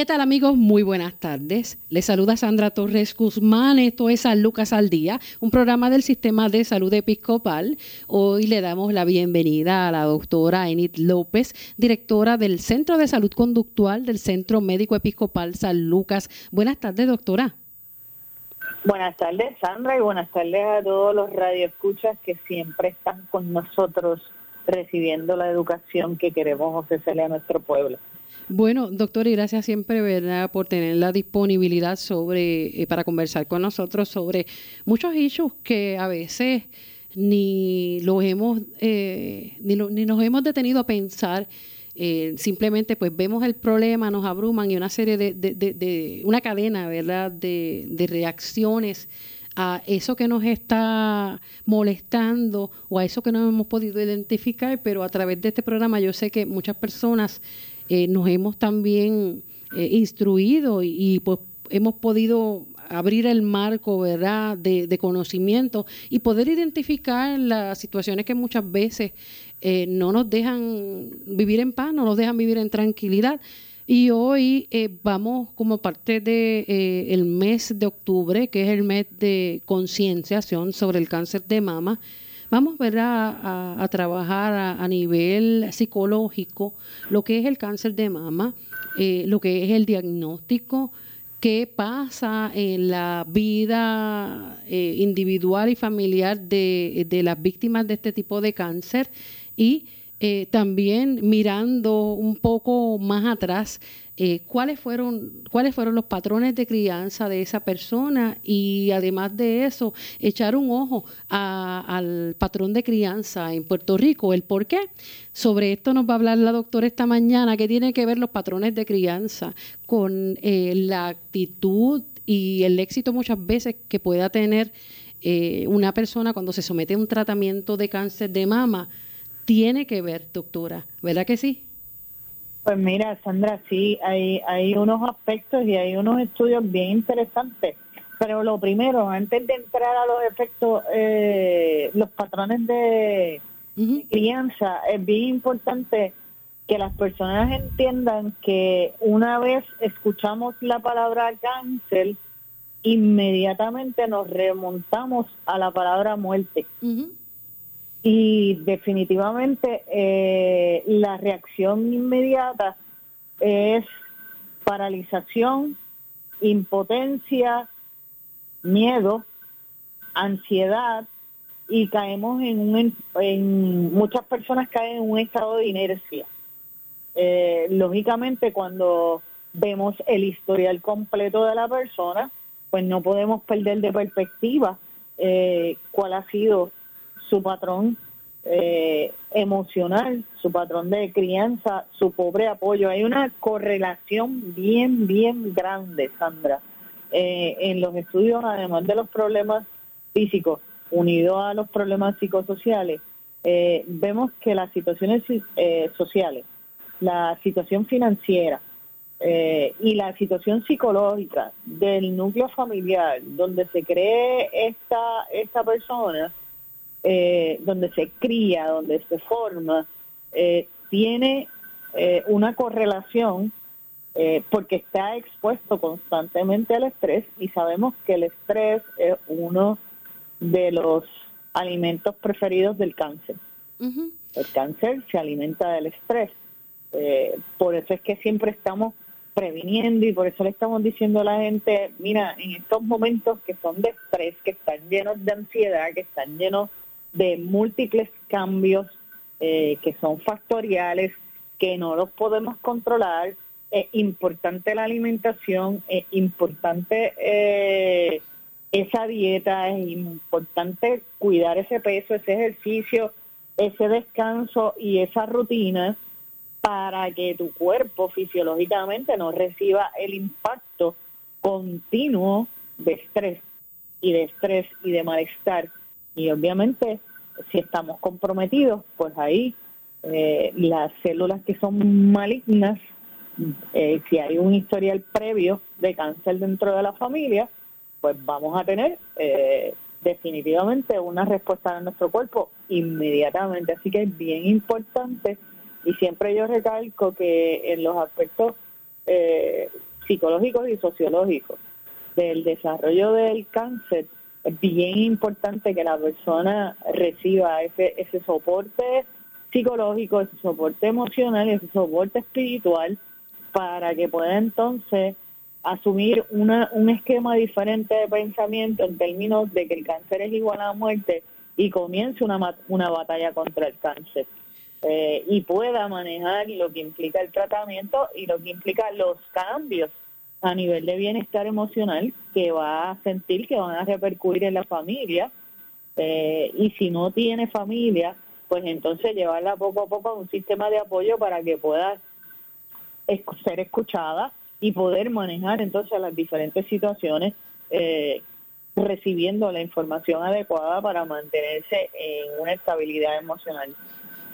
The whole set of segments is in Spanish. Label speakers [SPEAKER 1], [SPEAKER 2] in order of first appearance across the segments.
[SPEAKER 1] ¿Qué tal amigos? Muy buenas tardes. Les saluda Sandra Torres Guzmán. Esto es San Lucas al Día, un programa del Sistema de Salud Episcopal. Hoy le damos la bienvenida a la doctora Enid López, directora del Centro de Salud Conductual del Centro Médico Episcopal San Lucas. Buenas tardes, doctora.
[SPEAKER 2] Buenas tardes, Sandra, y buenas tardes a todos los radioescuchas que siempre están con nosotros recibiendo la educación que queremos ofrecerle a nuestro pueblo.
[SPEAKER 1] Bueno, doctor, y gracias siempre, ¿verdad?, por tener la disponibilidad sobre, eh, para conversar con nosotros sobre muchos issues que a veces ni los hemos, eh, ni, ni, nos hemos detenido a pensar. Eh, simplemente pues vemos el problema, nos abruman y una serie de, de, de, una cadena, ¿verdad?, de, de reacciones a eso que nos está molestando o a eso que no hemos podido identificar, pero a través de este programa yo sé que muchas personas eh, nos hemos también eh, instruido y, pues hemos podido abrir el marco verdad de, conocimiento y poder identificar las situaciones que muchas veces eh, no nos dejan vivir en paz, no nos dejan vivir en tranquilidad. Y hoy vamos como parte del de, el mes de octubre, que es el mes de concienciación sobre el cáncer de mama, Vamos A, a, trabajar a, nivel psicológico lo que es el cáncer de mama, eh, lo que es el diagnóstico, qué pasa en la vida eh, individual y familiar de, de, las víctimas de este tipo de cáncer y eh, también mirando un poco más atrás eh, cuáles fueron cuáles fueron los patrones de crianza de esa persona y además de eso echar un ojo al patrón de crianza en Puerto Rico el por qué. Sobre esto nos va a hablar la doctora esta mañana que tiene que ver los patrones de crianza con eh, la actitud y el éxito muchas veces que pueda tener eh, una persona cuando se somete a un tratamiento de cáncer de mama tiene que ver doctora verdad que sí
[SPEAKER 2] pues mira, Sandra, sí, hay, hay unos aspectos y hay unos estudios bien interesantes. Pero lo primero, antes de entrar a los efectos, eh, los patrones de, crianza, es bien importante que las personas entiendan que una vez escuchamos la palabra cáncer, inmediatamente nos remontamos a la palabra muerte. Y definitivamente eh, la reacción inmediata es paralización, impotencia, miedo, ansiedad y caemos en un muchas personas caen en un estado de inercia. Eh, lógicamente cuando vemos el historial completo de la persona, pues no podemos perder de perspectiva eh, cuál ha sido su patrón eh, emocional, su patrón de crianza, su pobre apoyo. Hay una correlación bien, bien grande, Sandra, eh, en los estudios, además de los problemas físicos, unidos a los problemas psicosociales, eh, vemos que las situaciones sociales, la situación financiera, y la situación psicológica del núcleo familiar donde se cree esta, esta persona eh, donde se cría, donde se forma, eh, tiene eh, una correlación porque está expuesto constantemente al estrés y sabemos que el estrés es uno de los alimentos preferidos del cáncer. El cáncer se alimenta del estrés. por eso es que siempre estamos previniendo y por eso le estamos diciendo a la gente, mira, en estos momentos que son de estrés, que están llenos de ansiedad, que están llenos de múltiples cambios eh, que son factoriales, que no los podemos controlar. Es importante la alimentación, es importante eh, esa dieta, es importante cuidar ese peso, ese ejercicio, ese descanso y esa rutina para que tu cuerpo fisiológicamente no reciba el impacto continuo de estrés y de estrés y de malestar y obviamente, si estamos comprometidos, pues ahí eh, las células que son malignas, eh, si hay un historial previo de cáncer dentro de la familia, pues vamos a tener eh, definitivamente una respuesta de nuestro cuerpo inmediatamente. Así que es bien importante y siempre yo recalco que en los aspectos psicológicos y sociológicos del desarrollo del cáncer, es bien importante que la persona reciba ese, ese soporte psicológico, ese soporte emocional, ese soporte espiritual para que pueda entonces asumir una, un esquema diferente de pensamiento en términos de que el cáncer es igual a muerte y comience una, una batalla contra el cáncer. Eh, y pueda manejar lo que implica el tratamiento y lo que implica los cambios a nivel de bienestar emocional que va a sentir que van a repercutir en la familia. Eh, y si no tiene familia, pues entonces llevarla poco a poco a un sistema de apoyo para que pueda ser escuchada y poder manejar entonces las diferentes situaciones eh, recibiendo la información adecuada para mantenerse en una estabilidad emocional.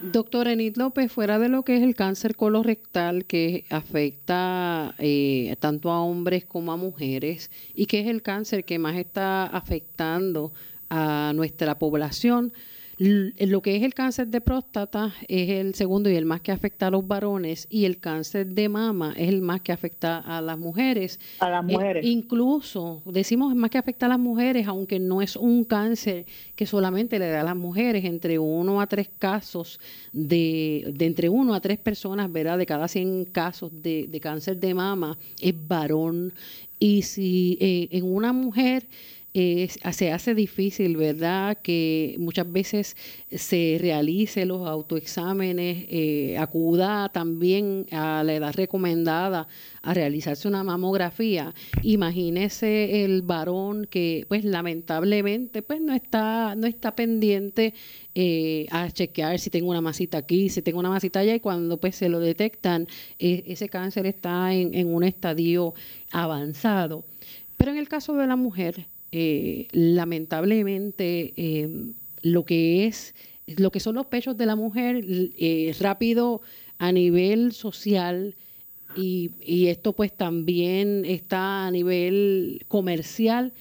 [SPEAKER 1] Doctora Enid López, fuera de lo que es el cáncer colorectal que afecta eh, tanto a hombres como a mujeres y que es el cáncer que más está afectando a nuestra población, lo que es el cáncer de próstata es el segundo y el más que afecta a los varones y el cáncer de mama es el más que afecta a las mujeres.
[SPEAKER 2] A las mujeres.
[SPEAKER 1] incluso decimos más que afecta a las mujeres, aunque no es un cáncer que solamente le da a las mujeres, entre uno a tres casos de, de entre uno a tres personas, ¿verdad? De cada 100 casos de, de cáncer de mama es varón. Y si eh, en una mujer se hace difícil, ¿verdad?, que muchas veces se realice los autoexámenes, eh, acuda también a la edad recomendada a realizarse una mamografía. Imagínese el varón que, pues, lamentablemente, pues, no está, no está pendiente eh, a chequear si tengo una masita aquí, si tengo una masita allá, y cuando, pues, se lo detectan, e, ese cáncer está en, en un estadio avanzado. Pero en el caso de la mujer, eh, lamentablemente em, lo que es lo que son los pechos de la mujer eh, rápido a nivel social y, esto pues también está a nivel comercial.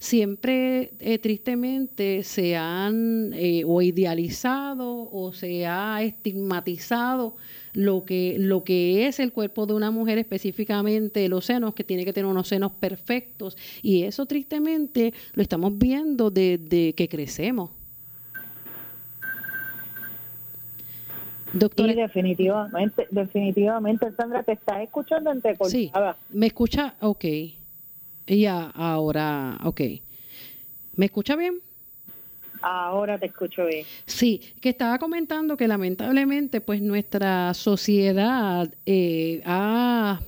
[SPEAKER 1] Siempre eh, tristemente se han o idealizado o se ha estigmatizado lo que, lo que es el cuerpo de una mujer, específicamente los senos, que tiene que tener unos senos perfectos. Y eso tristemente lo estamos viendo desde que crecemos.
[SPEAKER 2] Doctora. Sí, definitivamente, definitivamente, Sandra, te estás escuchando entrecortada. Sí,
[SPEAKER 1] me escucha, ok. Ya, ahora, ok. ¿Me escucha bien?
[SPEAKER 2] Ahora te escucho bien.
[SPEAKER 1] Sí, que estaba comentando que lamentablemente pues nuestra sociedad eh, ha,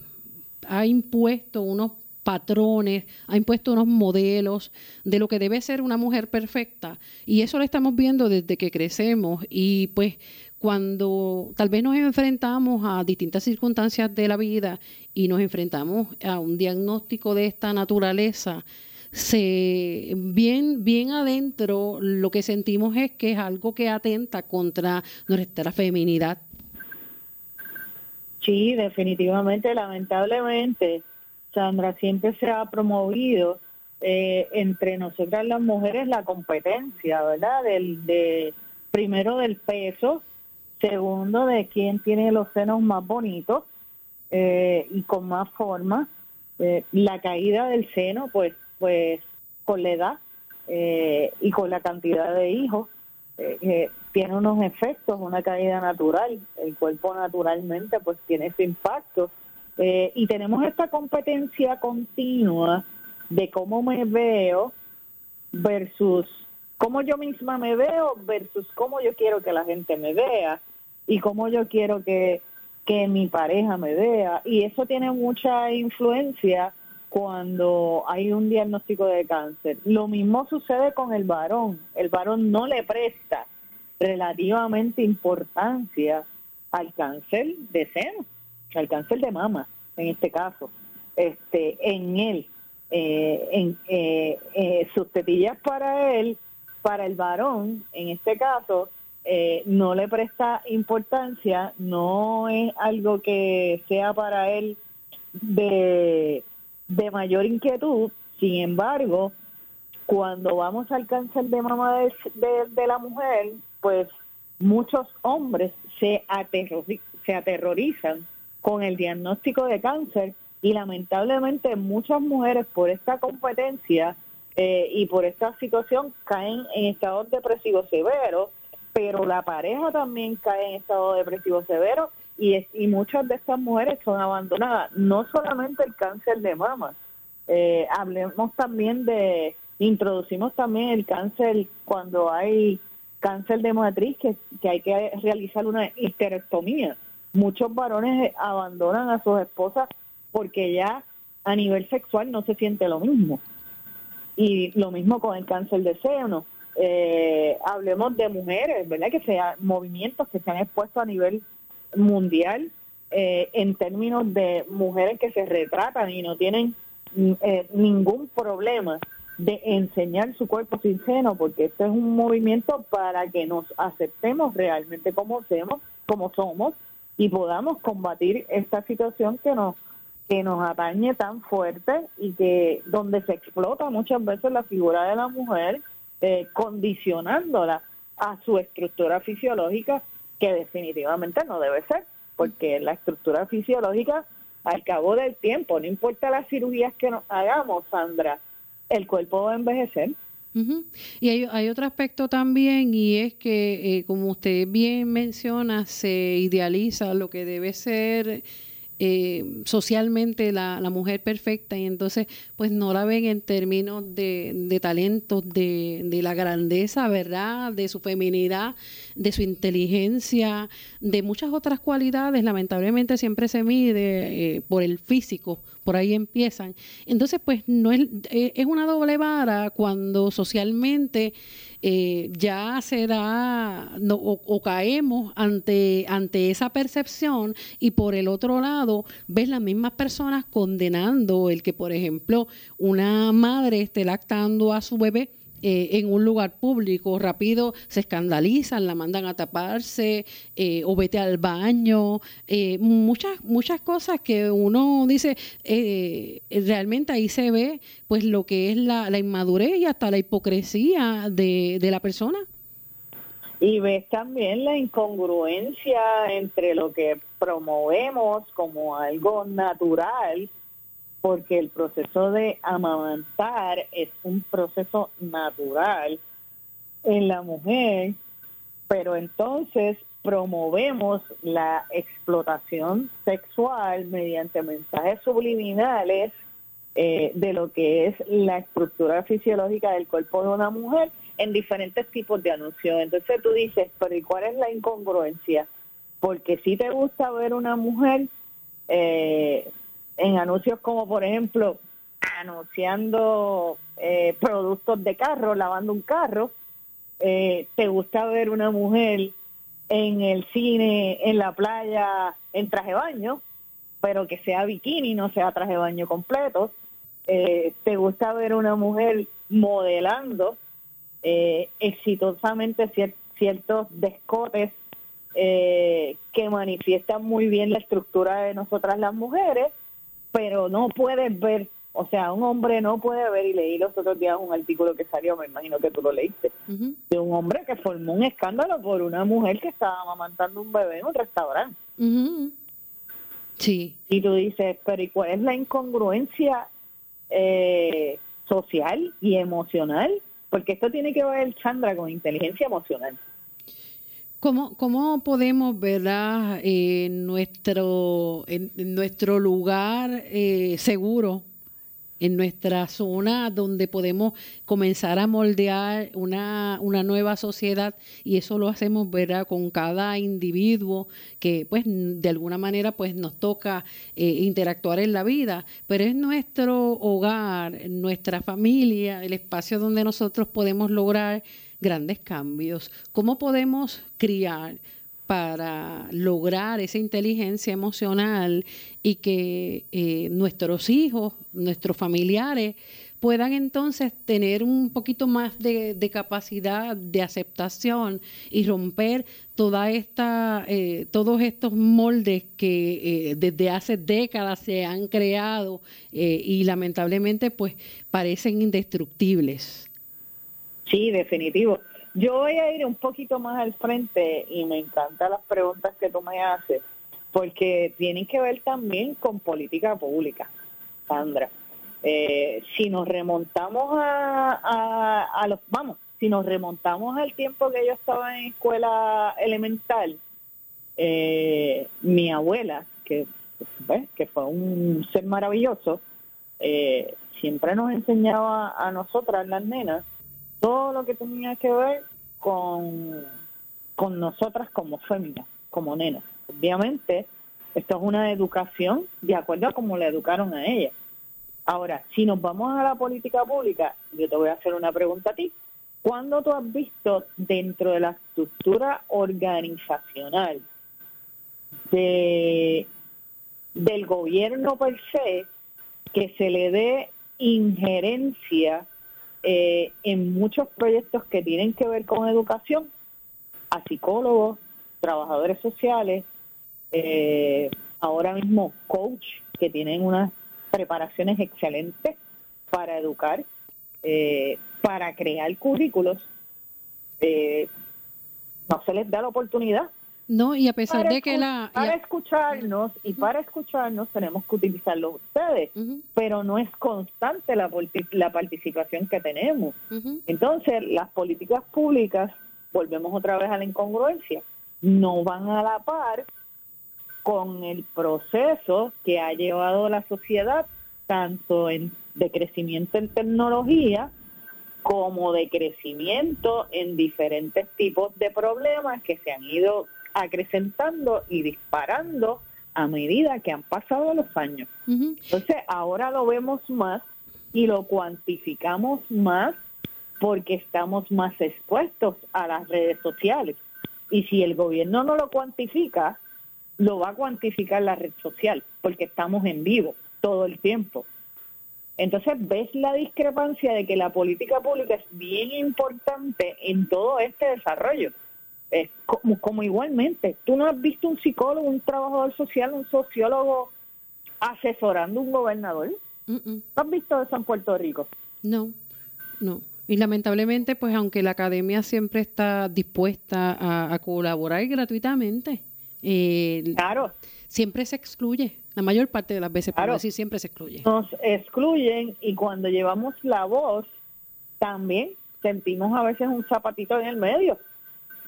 [SPEAKER 1] ha impuesto unos patrones, ha impuesto unos modelos de lo que debe ser una mujer perfecta y eso lo estamos viendo desde que crecemos y pues cuando tal vez nos enfrentamos a distintas circunstancias de la vida y nos enfrentamos a un diagnóstico de esta naturaleza, se bien bien adentro lo que sentimos es que es algo que atenta contra nuestra feminidad.
[SPEAKER 2] Sí, definitivamente, lamentablemente, Sandra, siempre se ha promovido eh, entre nosotras las mujeres la competencia, ¿verdad? Del, de, primero del peso, segundo de quién tiene los senos más bonitos eh, y con más forma. Eh, la caída del seno, pues pues con la edad eh, y con la cantidad de hijos, eh, tiene unos efectos, una caída natural, el cuerpo naturalmente pues tiene ese impacto. Eh, y tenemos esta competencia continua de cómo me veo versus cómo yo misma me veo versus cómo yo quiero que la gente me vea y cómo yo quiero que, que mi pareja me vea. Y eso tiene mucha influencia cuando hay un diagnóstico de cáncer. Lo mismo sucede con el varón. El varón no le presta relativamente importancia al cáncer de seno, al cáncer de mama, en este caso. Este, en él, eh, en eh, eh, sus tetillas para él, para el varón, en este caso, no le presta importancia, no es algo que sea para él de de mayor inquietud. Sin embargo, cuando vamos al cáncer de mama de, la mujer, pues muchos hombres se, aterrorizan con el diagnóstico de cáncer y lamentablemente muchas mujeres por esta competencia eh, y por esta situación caen en estados depresivos severos, pero la pareja también cae en estado depresivo severo y, y muchas de estas mujeres son abandonadas. No solamente el cáncer de mama, eh, hablemos también de, introducimos también el cáncer cuando hay cáncer de matriz, que, que hay que realizar una histerectomía. Muchos varones abandonan a sus esposas porque ya a nivel sexual no se siente lo mismo. Y lo mismo con el cáncer de seno. Eh, hablemos de mujeres, ¿verdad? Que sean movimientos que se han expuesto a nivel mundial eh, en términos de mujeres que se retratan y no tienen mm, eh, ningún problema de enseñar su cuerpo sin seno, porque este es un movimiento para que nos aceptemos realmente como somos, como somos y podamos combatir esta situación que nos que nos atañe tan fuerte y que donde se explota muchas veces la figura de la mujer eh, condicionándola a su estructura fisiológica que definitivamente no debe ser porque la estructura fisiológica al cabo del tiempo no importa las cirugías que nos hagamos Sandra el cuerpo va a envejecer
[SPEAKER 1] Y hay, otro aspecto también y es que, eh, como usted bien menciona, se idealiza lo que debe ser eh, socialmente la, la, mujer perfecta y entonces pues no la ven en términos de, de talentos, de, de, la grandeza, ¿verdad? De su feminidad, de su inteligencia, de muchas otras cualidades. Lamentablemente siempre se mide eh, por el físico, por ahí empiezan. Entonces pues no es, eh, es una doble vara cuando socialmente eh, ya se da no, o, caemos ante, ante esa percepción y por el otro lado ves las mismas personas condenando el que, por ejemplo, una madre esté lactando a su bebé eh, en un lugar público, rápido se escandalizan, la mandan a taparse eh, o vete al baño, eh, muchas, muchas cosas que uno dice, realmente ahí se ve pues lo que es la, la inmadurez y hasta la hipocresía de, de la persona.
[SPEAKER 2] Y ves también la incongruencia entre lo que promovemos como algo natural porque el proceso de amamantar es un proceso natural en la mujer, pero entonces promovemos la explotación sexual mediante mensajes subliminales eh, de lo que es la estructura fisiológica del cuerpo de una mujer en diferentes tipos de anuncios. Entonces tú dices, pero ¿y cuál es la incongruencia? Porque si te gusta ver una mujer eh, en anuncios como por ejemplo anunciando eh, productos de carro, lavando un carro, eh, te gusta ver una mujer en el cine, en la playa, en traje baño, pero que sea bikini, no sea traje baño completo. Eh, te gusta ver una mujer modelando exitosamente ciertos descotes que manifiestan muy bien la estructura de nosotras las mujeres pero no puedes ver, o sea, un hombre no puede ver, y leí los otros días un artículo que salió, me imagino que tú lo leíste, de un hombre que formó un escándalo por una mujer que estaba amamantando un bebé en un restaurante.
[SPEAKER 1] Sí.
[SPEAKER 2] Y tú dices, pero ¿y cuál es la incongruencia eh, social y emocional? Porque esto tiene que ver, Chandra, con inteligencia emocional.
[SPEAKER 1] ¿Cómo, ¿Cómo podemos, verdad, en nuestro, en, nuestro lugar eh, seguro, en nuestra zona donde podemos comenzar a moldear una, una nueva sociedad y eso lo hacemos, verdad, con cada individuo que, pues, de alguna manera, pues, nos toca eh, interactuar en la vida, pero es nuestro hogar, nuestra familia, el espacio donde nosotros podemos lograr grandes cambios. ¿Cómo podemos criar para lograr esa inteligencia emocional y que eh, nuestros hijos, nuestros familiares, puedan entonces tener un poquito más de, capacidad de aceptación y romper toda esta, eh, todos estos moldes que eh, desde hace décadas se han creado y lamentablemente pues parecen indestructibles.
[SPEAKER 2] Sí, definitivo. Yo voy a ir un poquito más al frente y me encantan las preguntas que tú me haces, porque tienen que ver también con política pública, Sandra. Eh, si nos remontamos a, los, vamos, si nos remontamos al tiempo que yo estaba en escuela elemental, eh, mi abuela, que, que fue un ser maravilloso, eh, siempre nos enseñaba a nosotras, las nenas, todo lo que tenía que ver con, con nosotras como féminas, como nenas. Obviamente, esto es una educación de acuerdo a cómo le educaron a ella. Ahora, si nos vamos a la política pública, yo te voy a hacer una pregunta a ti. ¿Cuándo tú has visto dentro de la estructura organizacional de, del gobierno per se que se le dé injerencia eh, en muchos proyectos que tienen que ver con educación a psicólogos, trabajadores sociales, eh, ahora mismo coach que tienen unas preparaciones excelentes para educar, eh, para crear currículos, no se les da la oportunidad
[SPEAKER 1] no, y a pesar de que la...
[SPEAKER 2] Para escucharnos y para escucharnos tenemos que utilizarlo ustedes, pero no es constante la, la participación que tenemos. Entonces, las políticas públicas, volvemos otra vez a la incongruencia, no van a la par con el proceso que ha llevado la sociedad, tanto en, de crecimiento en tecnología, como de crecimiento en diferentes tipos de problemas que se han ido acrecentando y disparando a medida que han pasado los años. Entonces, ahora lo vemos más y lo cuantificamos más porque estamos más expuestos a las redes sociales. Y si el gobierno no lo cuantifica, lo va a cuantificar la red social, porque estamos en vivo todo el tiempo. Entonces ves la discrepancia de que la política pública es bien importante en todo este desarrollo como, igualmente, tú no has visto un psicólogo, un trabajador social, un sociólogo asesorando a un gobernador. ¿No has visto eso en Puerto Rico?
[SPEAKER 1] No, no. Y lamentablemente, pues aunque la academia siempre está dispuesta a, colaborar gratuitamente, eh,
[SPEAKER 2] claro.
[SPEAKER 1] siempre se excluye. La mayor parte de las veces, claro. decir, siempre se excluye.
[SPEAKER 2] Nos excluyen y cuando llevamos la voz, también sentimos a veces un zapatito en el medio.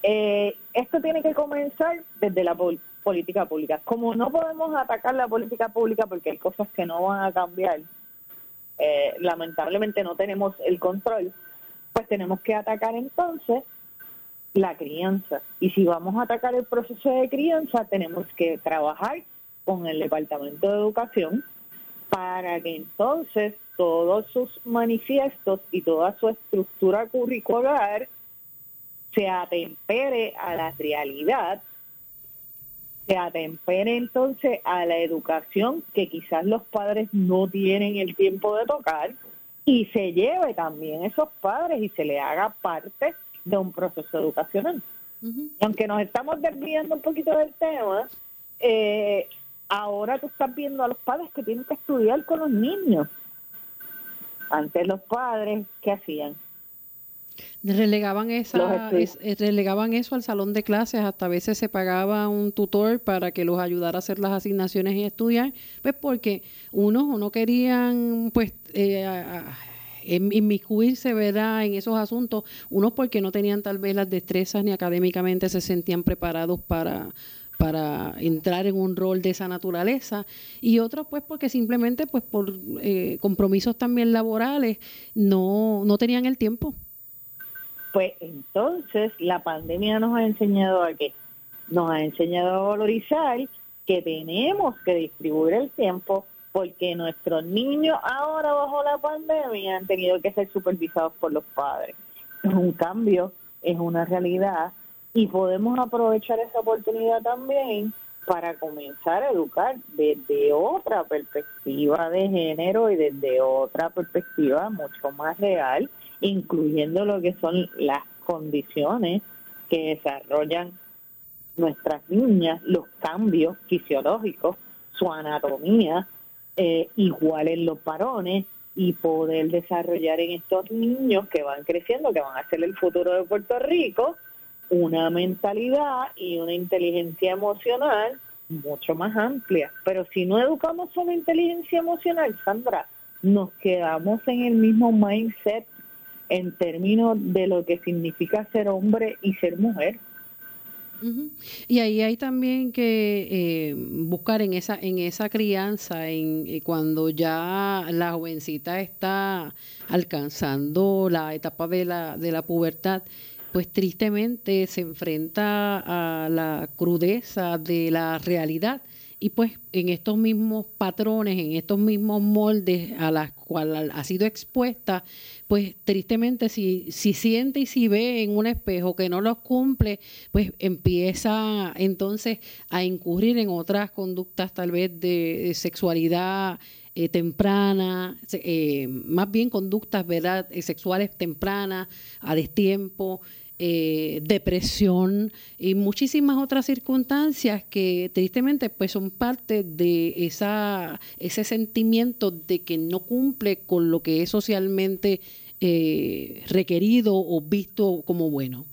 [SPEAKER 2] Eh, esto tiene que comenzar desde la política pública. Como no podemos atacar la política pública porque hay cosas que no van a cambiar, eh, lamentablemente no tenemos el control, pues tenemos que atacar entonces la crianza. Y si vamos a atacar el proceso de crianza, tenemos que trabajar con el Departamento de Educación para que entonces todos sus manifiestos y toda su estructura curricular se atempere a la realidad, se atempere entonces a la educación que quizás los padres no tienen el tiempo de tocar y se lleve también esos padres y se le haga parte de un proceso educacional. Aunque nos estamos desviando un poquito del tema, eh, ahora tú estás viendo a los padres que tienen que estudiar con los niños. Antes los padres, ¿qué hacían?
[SPEAKER 1] Relegaban, esa, eh, relegaban eso al salón de clases, hasta a veces se pagaba un tutor para que los ayudara a hacer las asignaciones y estudiar, pues porque unos o no querían pues eh, inmiscuirse ¿verdad? en esos asuntos, unos porque no tenían tal vez las destrezas ni académicamente se sentían preparados para para entrar en un rol de esa naturaleza. Y otros pues porque simplemente pues por eh, compromisos también laborales no, no tenían el tiempo
[SPEAKER 2] pues entonces la pandemia nos ha enseñado a qué? Nos ha enseñado a valorizar que tenemos que distribuir el tiempo porque nuestros niños ahora bajo la pandemia han tenido que ser supervisados por los padres. Es un cambio, es una realidad y podemos aprovechar esa oportunidad también para comenzar a educar desde otra perspectiva de género y desde otra perspectiva mucho más real incluyendo lo que son las condiciones que desarrollan nuestras niñas, los cambios fisiológicos, su anatomía, eh, igual en los varones, y poder desarrollar en estos niños que van creciendo, que van a ser el futuro de Puerto Rico, una mentalidad y una inteligencia emocional mucho más amplia. Pero si no educamos sobre inteligencia emocional, Sandra, nos quedamos en el mismo mindset en términos de lo que significa ser hombre y ser mujer.
[SPEAKER 1] Y ahí hay también que eh, buscar en esa en esa crianza, en eh, cuando ya la jovencita está alcanzando la etapa de la de la pubertad, pues tristemente se enfrenta a la crudeza de la realidad y pues en estos mismos patrones, en estos mismos moldes a los cuales ha sido expuesta, pues tristemente si, si siente y si ve en un espejo que no los cumple, pues empieza entonces a incurrir en otras conductas tal vez de, sexualidad eh, temprana, eh, más bien conductas ¿verdad? Eh, sexuales tempranas, a destiempo, eh, depresión y muchísimas otras circunstancias que tristemente pues son parte de esa ese sentimiento de que no cumple con lo que es socialmente eh, requerido o visto como bueno.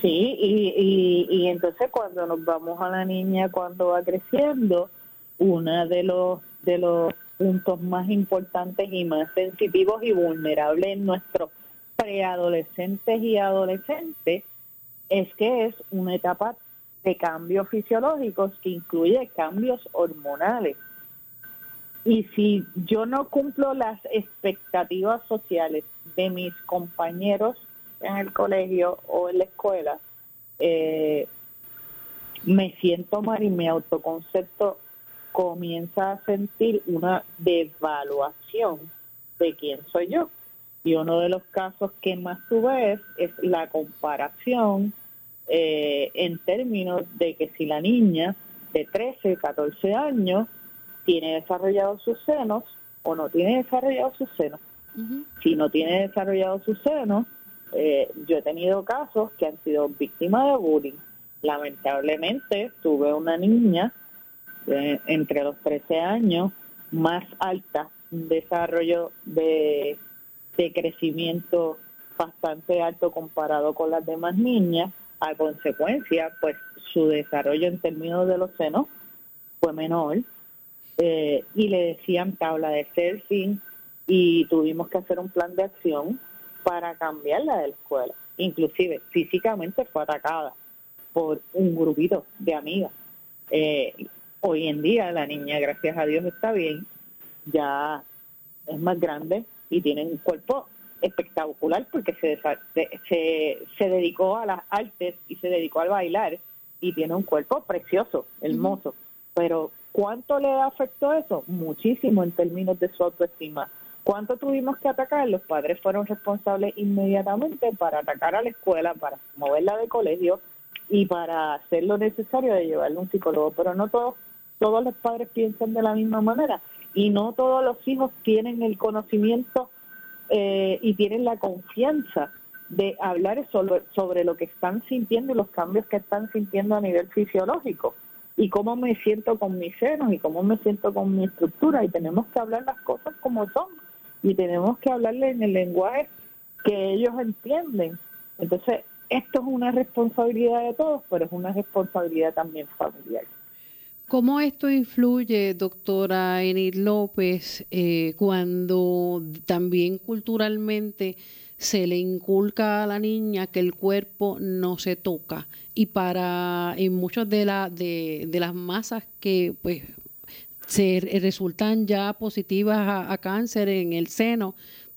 [SPEAKER 2] Sí, y, y, entonces cuando nos vamos a la niña cuando va creciendo, uno de los de los puntos más importantes y más sensitivos y vulnerables en nuestro preadolescentes y adolescentes es que es una etapa de cambios fisiológicos que incluye cambios hormonales. Y si yo no cumplo las expectativas sociales de mis compañeros en el colegio o en la escuela, eh, me siento mal y mi autoconcepto comienza a sentir una devaluación de quién soy yo. Y uno de los casos que más tú ves es la comparación eh, en términos de que si la niña de 13, 14 años tiene desarrollados sus senos o no tiene desarrollados sus senos. Si no tiene desarrollados sus senos, eh, yo he tenido casos que han sido víctimas de bullying. Lamentablemente tuve una niña eh, entre los 13 años más alta, desarrollo de de crecimiento bastante alto comparado con las demás niñas. A consecuencia, pues su desarrollo en términos de los senos fue menor eh, y le decían tabla de surfing y tuvimos que hacer un plan de acción para cambiarla de la escuela. Inclusive físicamente fue atacada por un grupito de amigas. Eh, hoy en día la niña, gracias a Dios, está bien, ya es más grande, y tiene un cuerpo espectacular porque se, se, se dedicó a las artes y se dedicó al bailar y tiene un cuerpo precioso, hermoso. Pero ¿cuánto le afectó eso? Muchísimo en términos de su autoestima. ¿Cuánto tuvimos que atacar? Los padres fueron responsables inmediatamente para atacar a la escuela, para moverla de colegio y para hacer lo necesario de llevarle a un psicólogo. Pero no todos, todos los padres piensan de la misma manera y no todos los hijos tienen el conocimiento eh, y tienen la confianza de hablar sobre, sobre lo que están sintiendo y los cambios que están sintiendo a nivel fisiológico y cómo me siento con mis senos y cómo me siento con mi estructura y tenemos que hablar las cosas como son y tenemos que hablarle en el lenguaje que ellos entienden. Entonces, esto es una responsabilidad de todos, pero es una responsabilidad también familiar.
[SPEAKER 1] ¿Cómo esto influye, doctora Enid López, eh, cuando también culturalmente se le inculca a la niña que el cuerpo no se toca? Y para en muchas de, la, de, las masas que pues se resultan ya positivas a cáncer en el seno,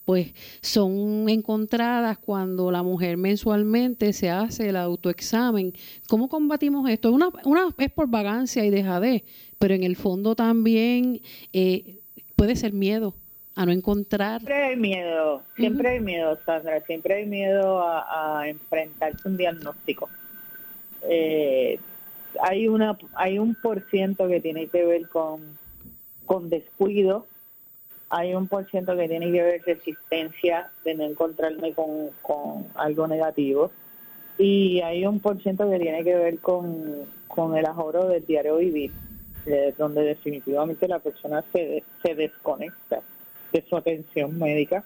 [SPEAKER 1] pues son encontradas cuando la mujer mensualmente se hace el autoexamen. ¿Cómo combatimos esto? Una, una es por vagancia y dejadez, pero en el fondo también eh, puede ser miedo a no encontrar.
[SPEAKER 2] Siempre hay miedo, siempre hay miedo, Sandra, siempre hay miedo a, enfrentarse a un diagnóstico. Eh, hay una hay un por ciento que tiene que ver con descuido hay un por ciento que tiene que ver resistencia de no encontrarme con, algo negativo. Y hay un por ciento que tiene que ver con, el ahorro del diario vivir, donde definitivamente la persona se, desconecta de su atención médica.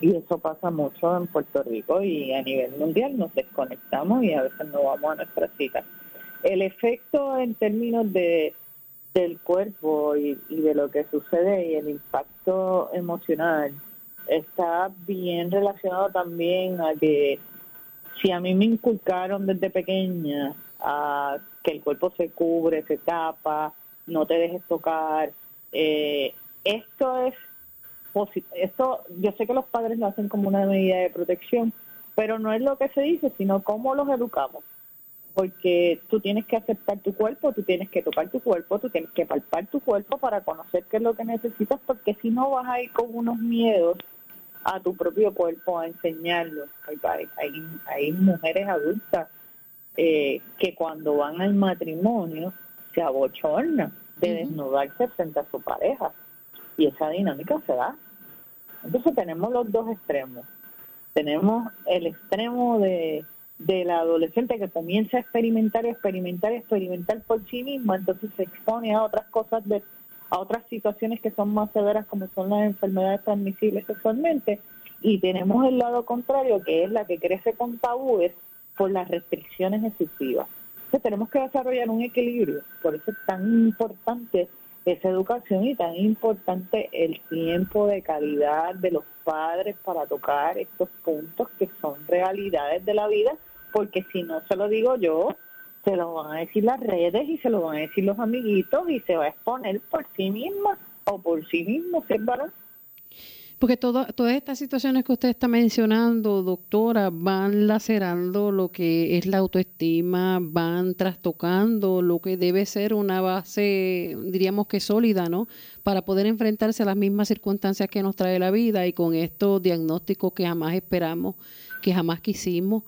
[SPEAKER 2] Y eso pasa mucho en Puerto Rico y a nivel mundial. Nos desconectamos y a veces no vamos a nuestra cita. el efecto en términos de del cuerpo y, y de lo que sucede y el impacto emocional está bien relacionado también a que si a mí me inculcaron desde pequeña a que el cuerpo se cubre, se tapa, no te dejes tocar, eh, esto es esto yo sé que los padres lo hacen como una medida de protección, pero no es lo que se dice, sino cómo los educamos. Porque tú tienes que aceptar tu cuerpo, tú tienes que tocar tu cuerpo, tú tienes que palpar tu cuerpo para conocer qué es lo que necesitas, porque si no vas a ir con unos miedos a tu propio cuerpo a enseñarlo. Hay, hay, mujeres adultas eh, que cuando van al matrimonio se abochornan de desnudarse frente a su pareja. Y esa dinámica se da. Entonces tenemos los dos extremos. Tenemos el extremo de, la adolescente que comienza a experimentar, experimentar, experimentar por sí misma, entonces se expone a otras cosas, de, a otras situaciones que son más severas como son las enfermedades transmisibles sexualmente. Y tenemos el lado contrario, que es la que crece con tabúes por las restricciones excesivas. Entonces tenemos que desarrollar un equilibrio, por eso es tan importante esa educación y tan importante el tiempo de calidad de los padres para tocar estos puntos que son realidades de la vida, porque si no se lo digo yo, se lo van a decir las redes y se lo van a decir los amiguitos y se va a exponer por sí misma o por sí mismo, ¿sí, varón?
[SPEAKER 1] Porque todas estas situaciones que usted está mencionando, doctora, van lacerando lo que es la autoestima, van trastocando lo que debe ser una base, diríamos que sólida, ¿no? Para poder enfrentarse a las mismas circunstancias que nos trae la vida y con estos diagnósticos que jamás esperamos, que jamás quisimos.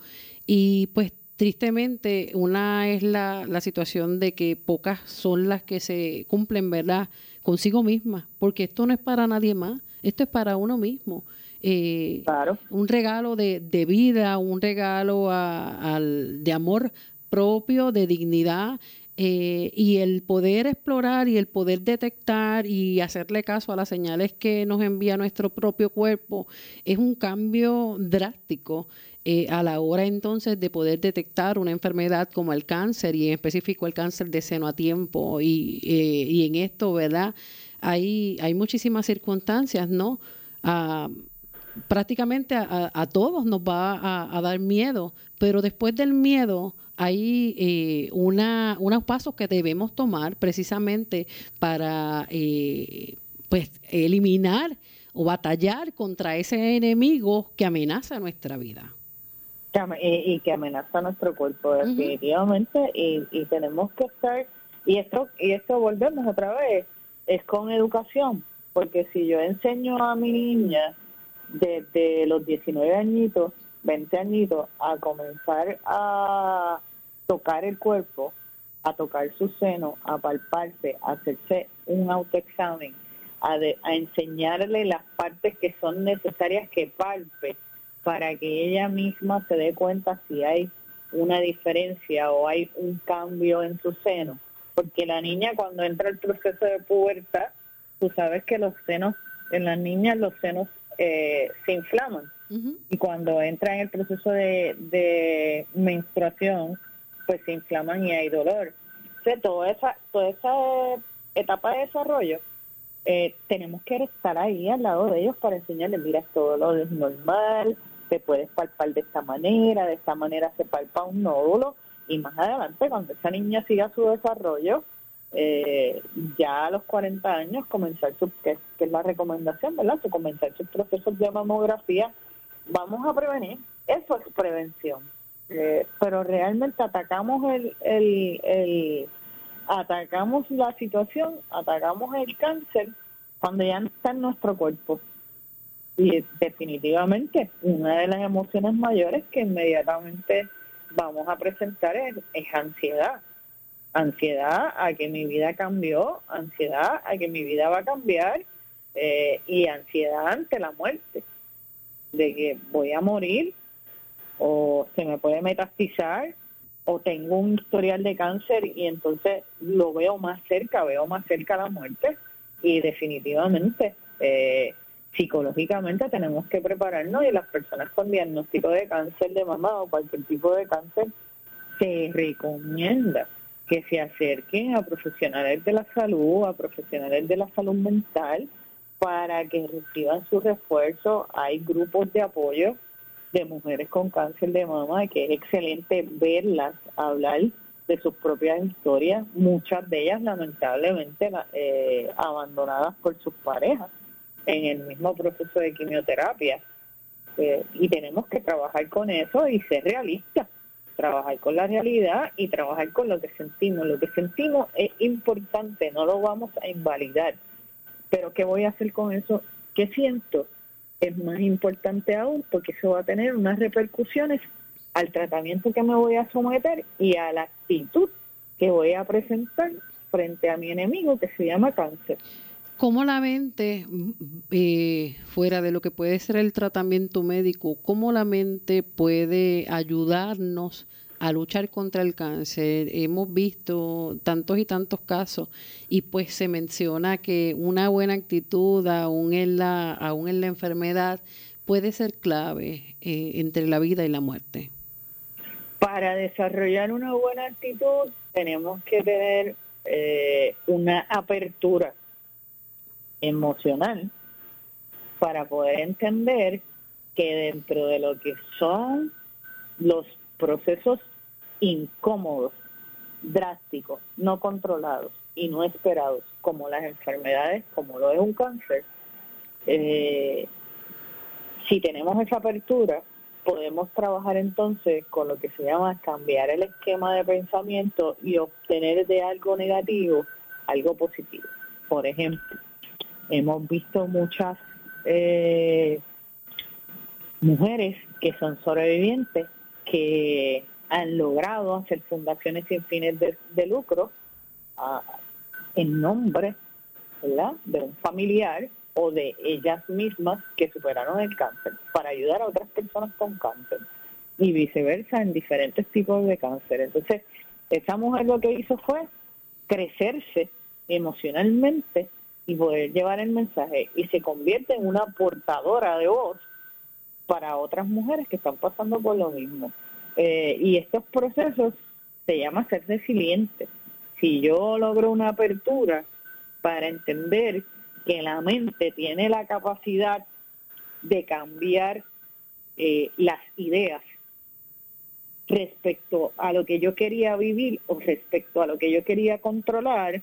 [SPEAKER 1] Y pues tristemente, una es la, la situación de que pocas son las que se cumplen, ¿verdad? Consigo mismas, porque esto no es para nadie más esto es para uno mismo. Eh, un regalo de, vida, un regalo al, de amor propio, de dignidad, eh, y el poder explorar y el poder detectar y hacerle caso a las señales que nos envía nuestro propio cuerpo es un cambio drástico eh, a la hora entonces de poder detectar una enfermedad como el cáncer y en específico el cáncer de seno a tiempo y, y en esto, ¿verdad? hay, hay muchísimas circunstancias, ¿no? Ah, prácticamente a, todos nos va a, dar miedo, pero después del miedo hay eh, una, unos pasos que debemos tomar precisamente para eh, pues eliminar o batallar contra ese enemigo que amenaza nuestra vida.
[SPEAKER 2] Y, que amenaza nuestro cuerpo definitivamente y, y tenemos que estar, y esto, y esto volvemos otra vez, es con educación, porque si yo enseño a mi niña desde los 19 añitos, 20 añitos, a comenzar a tocar el cuerpo, a tocar su seno, a palparse, a hacerse un autoexamen, a, a enseñarle las partes que son necesarias que palpe para que ella misma se dé cuenta si hay una diferencia o hay un cambio en su seno porque la niña cuando entra el proceso de pubertad, tú sabes que los senos, en las niñas los senos eh, se inflaman. Y cuando entra en el proceso de, menstruación, pues se inflaman y hay dolor. Entonces, toda esa, toda esa etapa de desarrollo, eh, tenemos que estar ahí al lado de ellos para enseñarles, mira, todo lo es normal, te puedes palpar de esta manera, de esta manera se palpa un nódulo, y más adelante, cuando esa niña siga su desarrollo, eh, ya a los 40 años comenzar su, que, es la recomendación, ¿verdad? Que comenzar sus procesos de mamografía, vamos a prevenir, eso es prevención. Eh, pero realmente atacamos el, el, el, atacamos la situación, atacamos el cáncer cuando ya está en nuestro cuerpo. Y definitivamente una de las emociones mayores que inmediatamente vamos a presentar es, ansiedad. Ansiedad a que mi vida cambió, ansiedad a que mi vida va a cambiar eh, y ansiedad ante la muerte, de que voy a morir o se me puede metastizar o tengo un historial de cáncer y entonces lo veo más cerca, veo más cerca la muerte y definitivamente eh, psicológicamente tenemos que prepararnos y las personas con diagnóstico de cáncer de mama o cualquier tipo de cáncer se recomienda que se acerquen a profesionales de la salud, a profesionales de la salud mental, para que reciban su refuerzo. Hay grupos de apoyo de mujeres con cáncer de mama, que es excelente verlas hablar de sus propias historias, muchas de ellas lamentablemente eh, abandonadas por sus parejas en el mismo proceso de quimioterapia. Eh, y tenemos que trabajar con eso y ser realistas trabajar con la realidad y trabajar con lo que sentimos. Lo que sentimos es importante, no lo vamos a invalidar. Pero ¿qué voy a hacer con eso? ¿Qué siento? Es más importante aún porque eso va a tener unas repercusiones al tratamiento que me voy a someter y a la actitud que voy a presentar frente a mi enemigo que se llama cáncer.
[SPEAKER 1] ¿Cómo la mente, eh, fuera de lo que puede ser el tratamiento médico, cómo la mente puede ayudarnos a luchar contra el cáncer? Hemos visto tantos y tantos casos y pues se menciona que una buena actitud aún en la, aún en la enfermedad puede ser clave eh, entre la vida y la muerte.
[SPEAKER 2] Para desarrollar una buena actitud tenemos que tener eh, una apertura emocional para poder entender que dentro de lo que son los procesos incómodos, drásticos, no controlados y no esperados, como las enfermedades, como lo es un cáncer, eh, si tenemos esa apertura, podemos trabajar entonces con lo que se llama cambiar el esquema de pensamiento y obtener de algo negativo algo positivo. Por ejemplo, hemos visto muchas eh, mujeres que son sobrevivientes que han logrado hacer fundaciones sin fines de, lucro ah, en nombre de un familiar o de ellas mismas que superaron el cáncer para ayudar a otras personas con cáncer y viceversa en diferentes tipos de cáncer. Entonces, esa mujer lo que hizo fue crecerse emocionalmente y poder llevar el mensaje y se convierte en una portadora de voz para otras mujeres que están pasando por lo mismo. Eh, y estos procesos se llama ser resiliente. Si yo logro una apertura para entender que la mente tiene la capacidad de cambiar eh, las ideas respecto a lo que yo quería vivir o respecto a lo que yo quería controlar,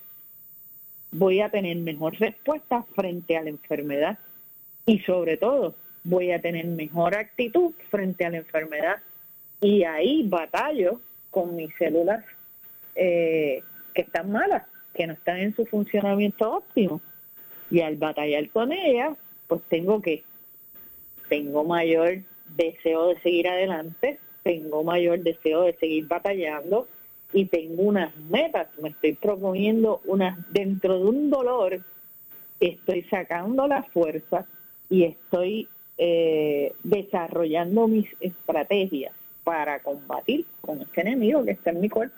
[SPEAKER 2] voy a tener mejor respuesta frente a la enfermedad y sobre todo voy a tener mejor actitud frente a la enfermedad y ahí batallo con mis células eh, que están malas, que no están en su funcionamiento óptimo. Y al batallar con ellas, pues tengo que, tengo mayor deseo de seguir adelante, tengo mayor deseo de seguir batallando, y tengo unas metas, me estoy proponiendo unas, dentro de un dolor, estoy sacando la fuerza y estoy eh, desarrollando mis estrategias para combatir con este enemigo que está en mi cuerpo.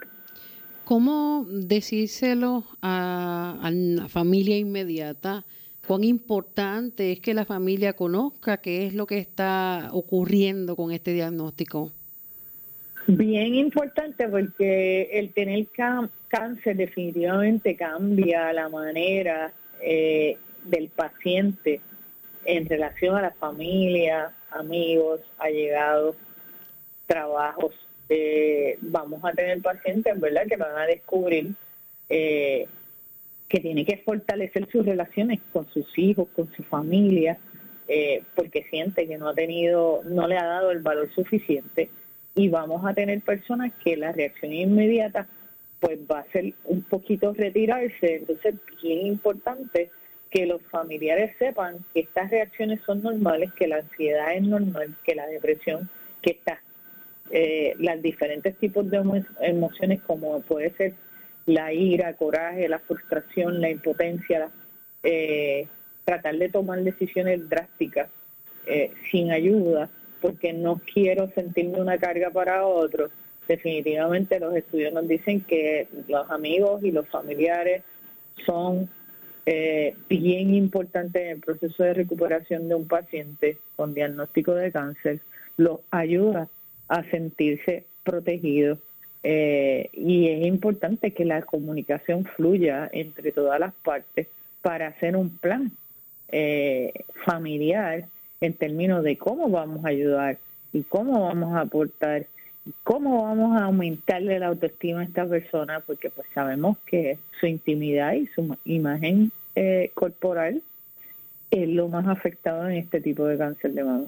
[SPEAKER 1] ¿Cómo decírselo a, a la familia inmediata? ¿Cuán importante es que la familia conozca qué es lo que está ocurriendo con este diagnóstico?
[SPEAKER 2] Bien importante porque el tener cáncer definitivamente cambia la manera eh, del paciente en relación a la familia, amigos, allegados, trabajos. Eh, vamos a tener pacientes, ¿verdad?, que van a descubrir eh, que tiene que fortalecer sus relaciones con sus hijos, con su familia, porque siente que no ha tenido, no le ha dado el valor suficiente y vamos a tener personas que la reacción inmediata pues va a ser un poquito retirarse. Entonces, bien importante que los familiares sepan que estas reacciones son normales, que la ansiedad es normal, que la depresión, que está, eh, las diferentes tipos de emociones como puede ser la ira, coraje, la frustración, la impotencia, eh, tratar de tomar decisiones drásticas eh, sin ayuda, porque no quiero sentirme una carga para otros. Definitivamente los estudios nos dicen que los amigos y los familiares son eh, bien importantes en el proceso de recuperación de un paciente con diagnóstico de cáncer. Los ayuda a sentirse protegidos, eh, y es importante que la comunicación fluya entre todas las partes para hacer un plan eh, familiar en términos de cómo vamos a ayudar y cómo vamos a aportar cómo vamos a aumentarle la autoestima a esta persona porque pues sabemos que su intimidad y su imagen eh, corporal es lo más afectado en este tipo de cáncer de mama.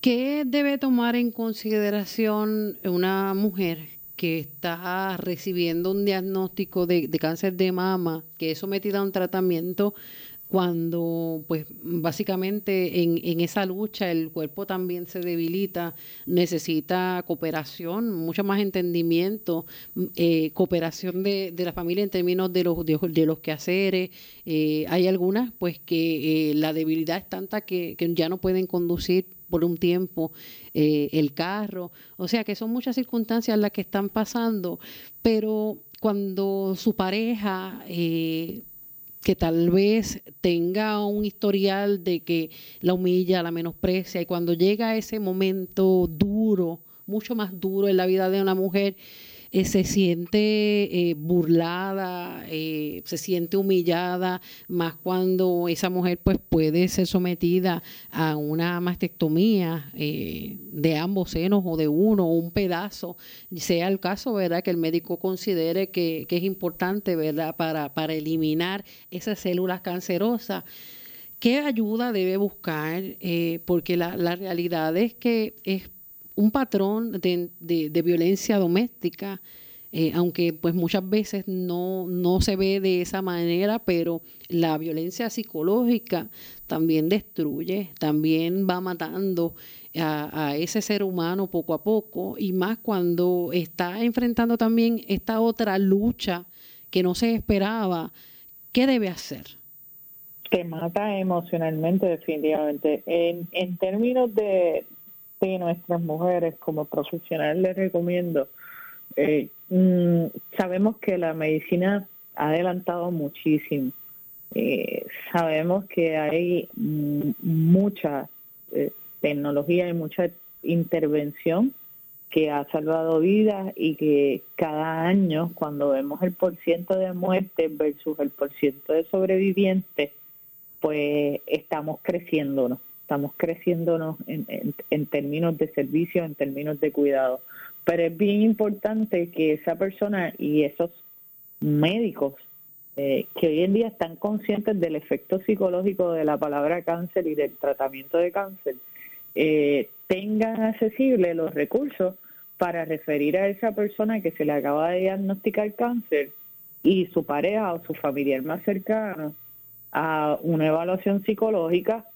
[SPEAKER 1] ¿Qué debe tomar en consideración una mujer que está recibiendo un diagnóstico de, cáncer de mama, que es sometida a un tratamiento cuando pues básicamente en, en, esa lucha el cuerpo también se debilita, necesita cooperación, mucho más entendimiento, eh, cooperación de, de, la familia en términos de los, de, los quehaceres. Eh, hay algunas pues que eh, la debilidad es tanta que, que ya no pueden conducir por un tiempo eh, el carro. O sea que son muchas circunstancias las que están pasando, pero cuando su pareja, eh, que tal vez tenga un historial de que la humilla, la menosprecia, y cuando llega ese momento duro, mucho más duro en la vida de una mujer, eh, se siente eh, burlada, eh, se siente humillada, más cuando esa mujer pues puede ser sometida a una mastectomía de ambos senos o de uno o un pedazo, sea el caso, ¿verdad? Que el médico considere que, es importante, ¿verdad? Para, para eliminar esas células cancerosas. ¿Qué ayuda debe buscar? porque la, la realidad es que es un patrón de, de, violencia doméstica, eh, aunque pues muchas veces no, no se ve de esa manera, pero la violencia psicológica también destruye, también va matando a, a, ese ser humano poco a poco, y más cuando está enfrentando también esta otra lucha que no se esperaba, ¿qué debe hacer?
[SPEAKER 2] Te mata emocionalmente, definitivamente. En, en términos de, nuestras mujeres como profesionales les recomiendo. Eh, mm, sabemos que la medicina ha adelantado muchísimo. Eh, sabemos que hay mm, mucha eh, tecnología y mucha intervención que ha salvado vidas y que cada año cuando vemos el porciento de muertes versus el porciento de sobrevivientes, pues estamos creciéndonos estamos creciéndonos en, términos de servicio, en términos de cuidado. Pero es bien importante que esa persona y esos médicos eh, que hoy en día están conscientes del efecto psicológico de la palabra cáncer y del tratamiento de cáncer, eh, tengan accesibles los recursos para referir a esa persona que se le acaba de diagnosticar cáncer y su pareja o su familiar más cercano a una evaluación psicológica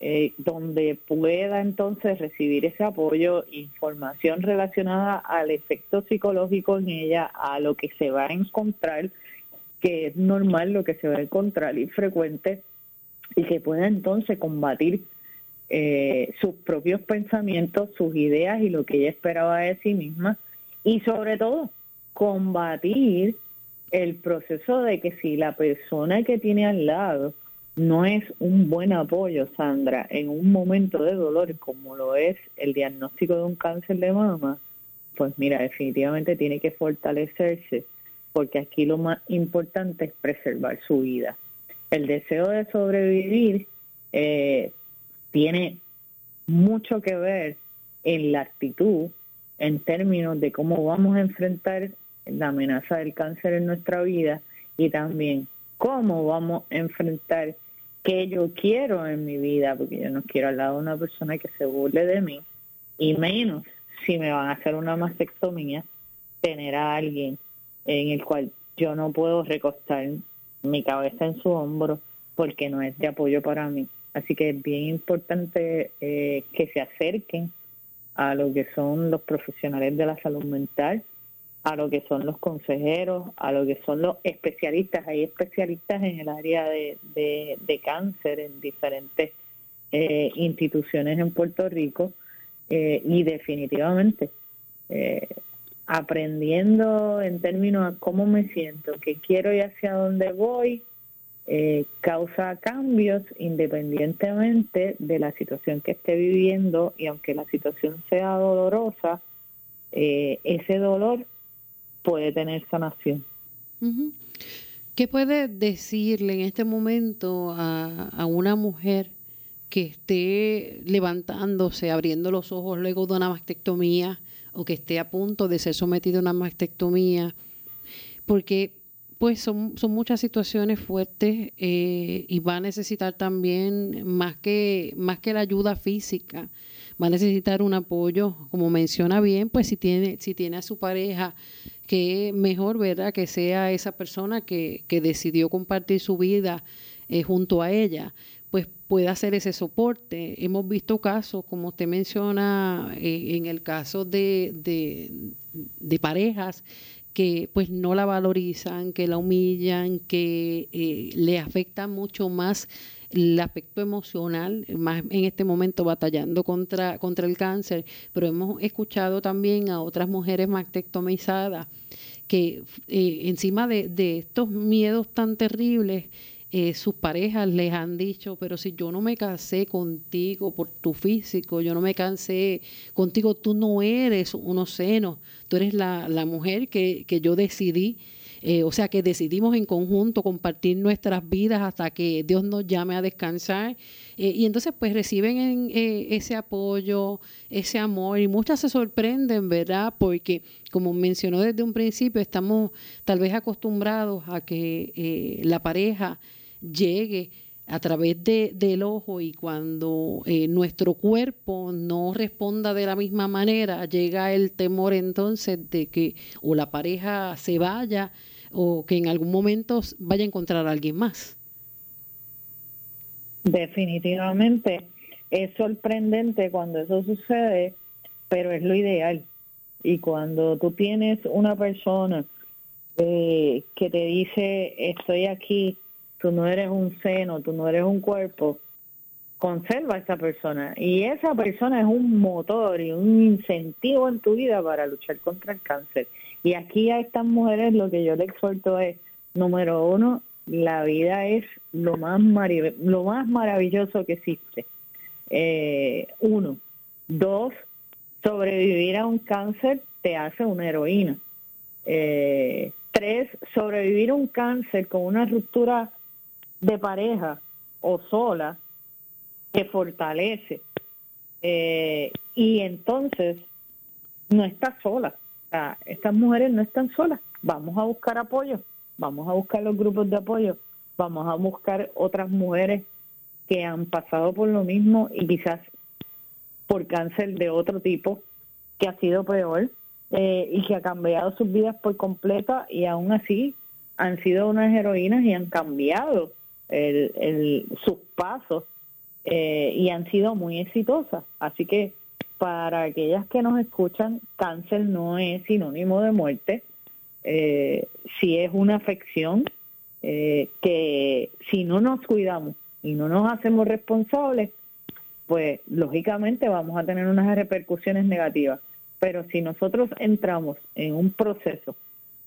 [SPEAKER 2] eh, donde pueda entonces recibir ese apoyo, información relacionada al efecto psicológico en ella, a lo que se va a encontrar, que es normal lo que se va a encontrar y frecuente, y que pueda entonces combatir eh, sus propios pensamientos, sus ideas y lo que ella esperaba de sí misma, y sobre todo combatir el proceso de que si la persona que tiene al lado no es un buen apoyo, Sandra, en un momento de dolor como lo es el diagnóstico de un cáncer de mama, pues mira, definitivamente tiene que fortalecerse, porque aquí lo más importante es preservar su vida. El deseo de sobrevivir eh, tiene mucho que ver en la actitud en términos de cómo vamos a enfrentar la amenaza del cáncer en nuestra vida y también cómo vamos a enfrentar que yo quiero en mi vida, porque yo no quiero al lado de una persona que se burle de mí, y menos si me van a hacer una mastectomía, tener a alguien en el cual yo no puedo recostar mi cabeza en su hombro porque no es de apoyo para mí. Así que es bien importante eh, que se acerquen a lo que son los profesionales de la salud mental, a lo que son los consejeros, a lo que son los especialistas. Hay especialistas en el área de, de, cáncer en diferentes eh, instituciones en Puerto Rico eh, y definitivamente eh, aprendiendo en términos de cómo me siento, qué quiero y hacia dónde voy, causa cambios independientemente de la situación que esté viviendo y aunque la situación sea dolorosa, ese dolor puede tener sanación.
[SPEAKER 1] ¿Qué puede decirle en este momento a, a una mujer que esté levantándose, abriendo los ojos luego de una mastectomía o que esté a punto de ser sometida a una mastectomía? Porque pues son, son muchas situaciones fuertes eh, y va a necesitar también más que, más que la ayuda física, va a necesitar un apoyo, como menciona bien, pues si tiene, si tiene a su pareja, que mejor, ¿verdad? Que sea esa persona que, que decidió compartir su vida eh, junto a ella, pues pueda hacer ese soporte. Hemos visto casos, como usted menciona, eh, en el caso de, de, parejas que pues no la valorizan, que la humillan, que eh, le afecta mucho más el aspecto emocional, más en este momento batallando contra, contra el cáncer, pero hemos escuchado también a otras mujeres mastectomizadas que eh, encima de, de estos miedos tan terribles, eh, sus parejas les han dicho, pero si yo no me casé contigo por tu físico, yo no me casé contigo, tú no eres unos senos, tú eres la, la mujer que, que yo decidí. Eh, o sea que decidimos en conjunto compartir nuestras vidas hasta que Dios nos llame a descansar. Eh, y entonces pues reciben ese apoyo, ese amor y muchas se sorprenden, ¿verdad? Porque como mencionó desde un principio, estamos tal vez acostumbrados a que la pareja llegue a través de, del ojo y cuando eh, nuestro cuerpo no responda de la misma manera, llega el temor entonces de que o la pareja se vaya o que en algún momento vaya a encontrar a alguien más.
[SPEAKER 2] Definitivamente es sorprendente cuando eso sucede, pero es lo ideal. Y cuando tú tienes una persona eh, que te dice, estoy aquí, tú no eres un seno, tú no eres un cuerpo, conserva a esa persona. Y esa persona es un motor y un incentivo en tu vida para luchar contra el cáncer. Y aquí a estas mujeres lo que yo le exhorto es, número uno, la vida es lo más, lo más maravilloso que existe. Eh, uno. Dos, sobrevivir a un cáncer te hace una heroína. Eh, tres, sobrevivir a un cáncer con una ruptura de pareja o sola que fortalece. Eh, y entonces no está sola. estas mujeres no están solas. Vamos a buscar apoyo, vamos a buscar los grupos de apoyo, vamos a buscar otras mujeres que han pasado por lo mismo y quizás por cáncer de otro tipo que ha sido peor eh, y que ha cambiado sus vidas por completa y aún así han sido unas heroínas y han cambiado el, sus pasos eh, y han sido muy exitosas. Así que para aquellas que nos escuchan, cáncer no es sinónimo de muerte, eh, si es una afección eh, que si no nos cuidamos y no nos hacemos responsables, pues lógicamente vamos a tener unas repercusiones negativas. Pero si nosotros entramos en un proceso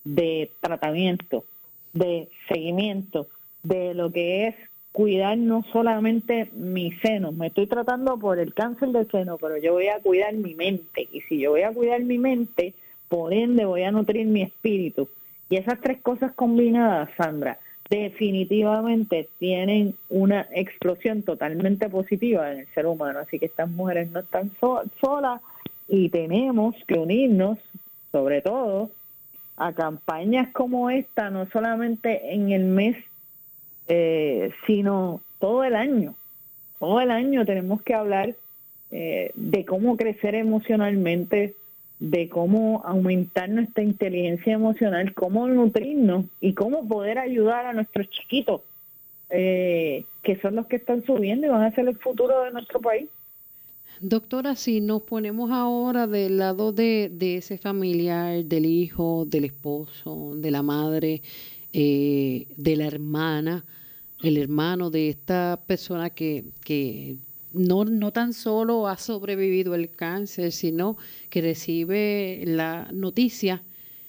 [SPEAKER 2] de tratamiento, de seguimiento, de lo que es cuidar no solamente mi seno, me estoy tratando por el cáncer del seno, pero yo voy a cuidar mi mente. Y si yo voy a cuidar mi mente, por ende voy a nutrir mi espíritu. Y esas tres cosas combinadas, Sandra, definitivamente tienen una explosión totalmente positiva en el ser humano. Así que estas mujeres no están solas y tenemos que unirnos, sobre todo, a campañas como esta, no solamente en el mes eh, sino todo el año. Todo el año tenemos que hablar eh, de cómo crecer emocionalmente, de cómo aumentar nuestra inteligencia emocional, cómo nutrirnos y cómo poder ayudar a nuestros chiquitos, eh, que son los que están subiendo y van a ser el futuro de nuestro país.
[SPEAKER 1] Doctora, si nos ponemos ahora del lado de, de ese familiar, del hijo, del esposo, de la madre, de la hermana, el hermano de esta persona que, que no, no tan solo ha sobrevivido el cáncer, sino que recibe la noticia,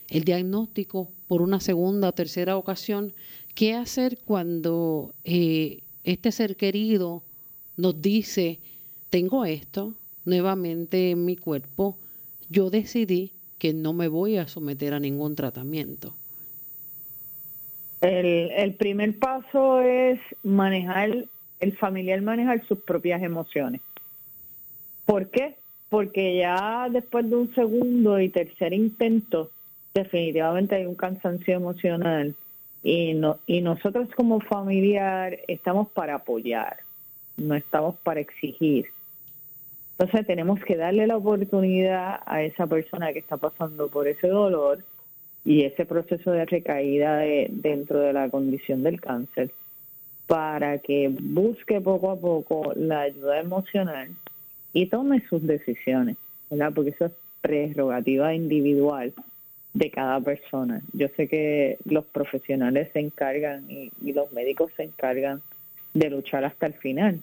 [SPEAKER 1] el diagnóstico por una segunda o tercera ocasión. ¿Qué hacer cuando eh, este ser querido nos dice, tengo esto nuevamente en mi cuerpo, yo decidí que no me voy a someter a ningún tratamiento?
[SPEAKER 2] El, el primer paso es manejar, el familiar manejar sus propias emociones. ¿Por qué? Porque ya después de un segundo y tercer intento, definitivamente hay un cansancio emocional y, no, y nosotros como familiar estamos para apoyar, no estamos para exigir. Entonces tenemos que darle la oportunidad a esa persona que está pasando por ese dolor y ese proceso de recaída de, dentro de la condición del cáncer para que busque poco a poco la ayuda emocional y tome sus decisiones, ¿verdad? Porque eso es prerrogativa individual de cada persona. Yo sé que los profesionales se encargan y, los médicos se encargan de luchar hasta el final,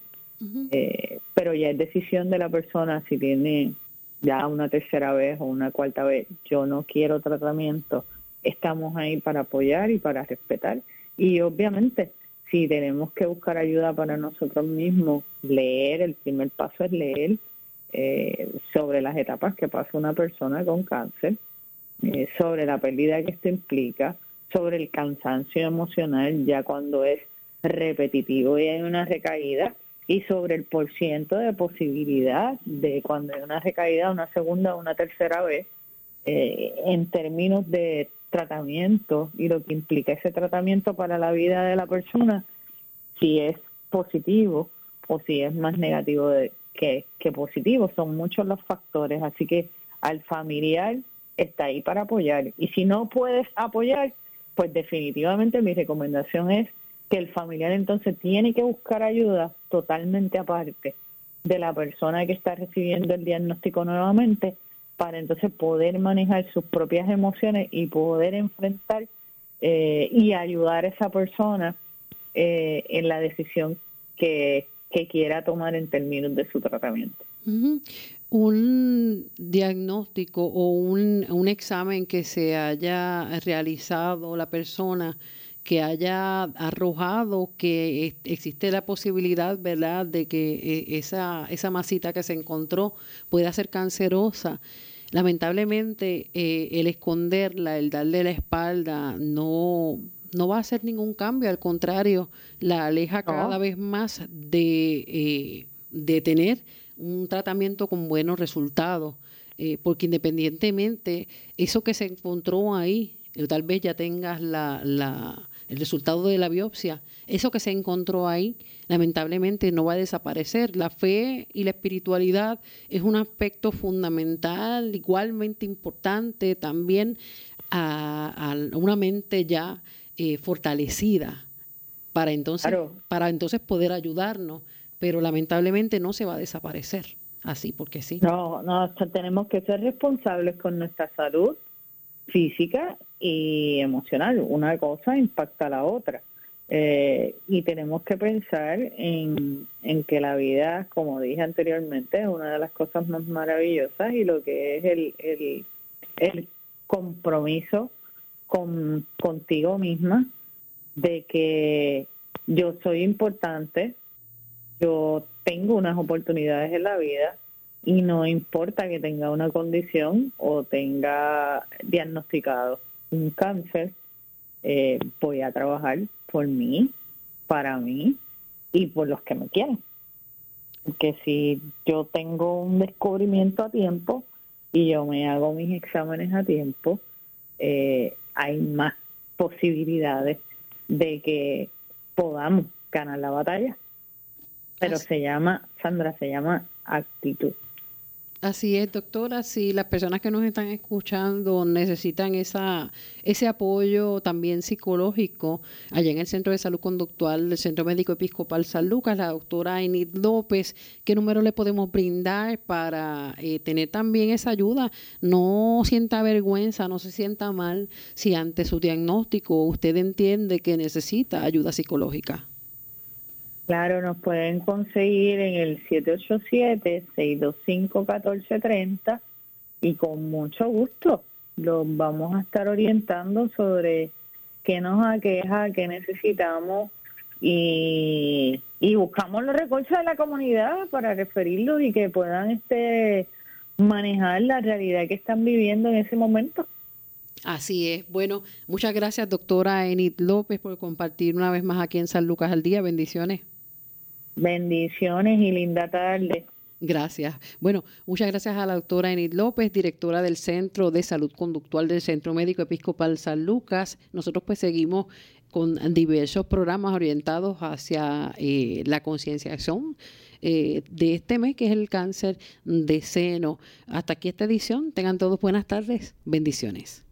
[SPEAKER 2] eh, pero ya es decisión de la persona si tiene ya una tercera vez o una cuarta vez, yo no quiero tratamiento, estamos ahí para apoyar y para respetar. Y obviamente, si tenemos que buscar ayuda para nosotros mismos, leer, el primer paso es leer eh, sobre las etapas que pasa una persona con cáncer, eh, sobre la pérdida que esto implica, sobre el cansancio emocional ya cuando es repetitivo y hay una recaída, y sobre el porciento de posibilidad de cuando hay una recaída, una segunda o una tercera vez, eh, en términos de tratamiento y lo que implica ese tratamiento para la vida de la persona, si es positivo o si es más negativo que, que positivo. Son muchos los factores, así que al familiar está ahí para apoyar. Y si no puedes apoyar, pues definitivamente mi recomendación es que el familiar entonces tiene que buscar ayuda totalmente aparte de la persona que está recibiendo el diagnóstico nuevamente para entonces poder manejar sus propias emociones y poder enfrentar eh, y ayudar a esa persona eh, en la decisión que, quiera tomar en términos de su tratamiento.
[SPEAKER 1] Un diagnóstico o un, un examen que se haya realizado la persona que haya arrojado que existe la posibilidad, ¿verdad?, de que eh, esa, esa masita que se encontró pueda ser cancerosa. Lamentablemente, eh, el esconderla, el darle la espalda, no, no va a hacer ningún cambio, al contrario, la aleja cada vez más de, eh, de tener un tratamiento con buenos resultados, porque independientemente, eso que se encontró ahí, tal vez ya tengas la, la, el resultado de la biopsia, eso que se encontró ahí, lamentablemente no va a desaparecer. La fe y la espiritualidad es un aspecto fundamental, igualmente importante también a, una mente ya eh, fortalecida para entonces, para entonces poder ayudarnos, pero lamentablemente no se va a desaparecer así porque sí.
[SPEAKER 2] No, no, tenemos que ser responsables con nuestra salud física y emocional. Una cosa impacta a la otra. Eh, y tenemos que pensar en, que la vida, como dije anteriormente, es una de las cosas más maravillosas y lo que es el, el, el compromiso con, contigo misma de que yo soy importante, yo tengo unas oportunidades en la vida y no importa que tenga una condición o tenga diagnosticado un cáncer, eh, voy a trabajar por mí, para mí y por los que me quieren. Porque si yo tengo un descubrimiento a tiempo y yo me hago mis exámenes a tiempo, eh, hay más posibilidades de que podamos ganar la batalla. Pero se llama, Sandra, se llama actitud.
[SPEAKER 1] Así es, doctora. Si las personas que nos están escuchando necesitan esa, ese apoyo también psicológico, allá en el Centro de Salud Conductual del Centro Médico Episcopal San Lucas, la doctora Enid López, ¿qué número le podemos brindar para eh, tener también esa ayuda? No sienta vergüenza, no se sienta mal si ante su diagnóstico usted entiende que necesita ayuda psicológica.
[SPEAKER 2] Claro, nos pueden conseguir en el 787-625-1430 y con mucho gusto los vamos a estar orientando sobre qué nos aqueja, qué necesitamos y, buscamos los recursos de la comunidad para referirlos y que puedan este manejar la realidad que están viviendo en ese momento.
[SPEAKER 1] Así es. Bueno, muchas gracias, doctora Enid López, por compartir una vez más aquí en San Lucas al Día. Bendiciones.
[SPEAKER 2] Bendiciones y linda tarde.
[SPEAKER 1] Gracias. Bueno, muchas gracias a la doctora Enid López, directora del Centro de Salud Conductual del Centro Médico Episcopal San Lucas. Nosotros pues seguimos con diversos programas orientados hacia eh, la concienciación eh, de este mes, que es el cáncer de seno. Hasta aquí esta edición. Tengan todos buenas tardes. Bendiciones.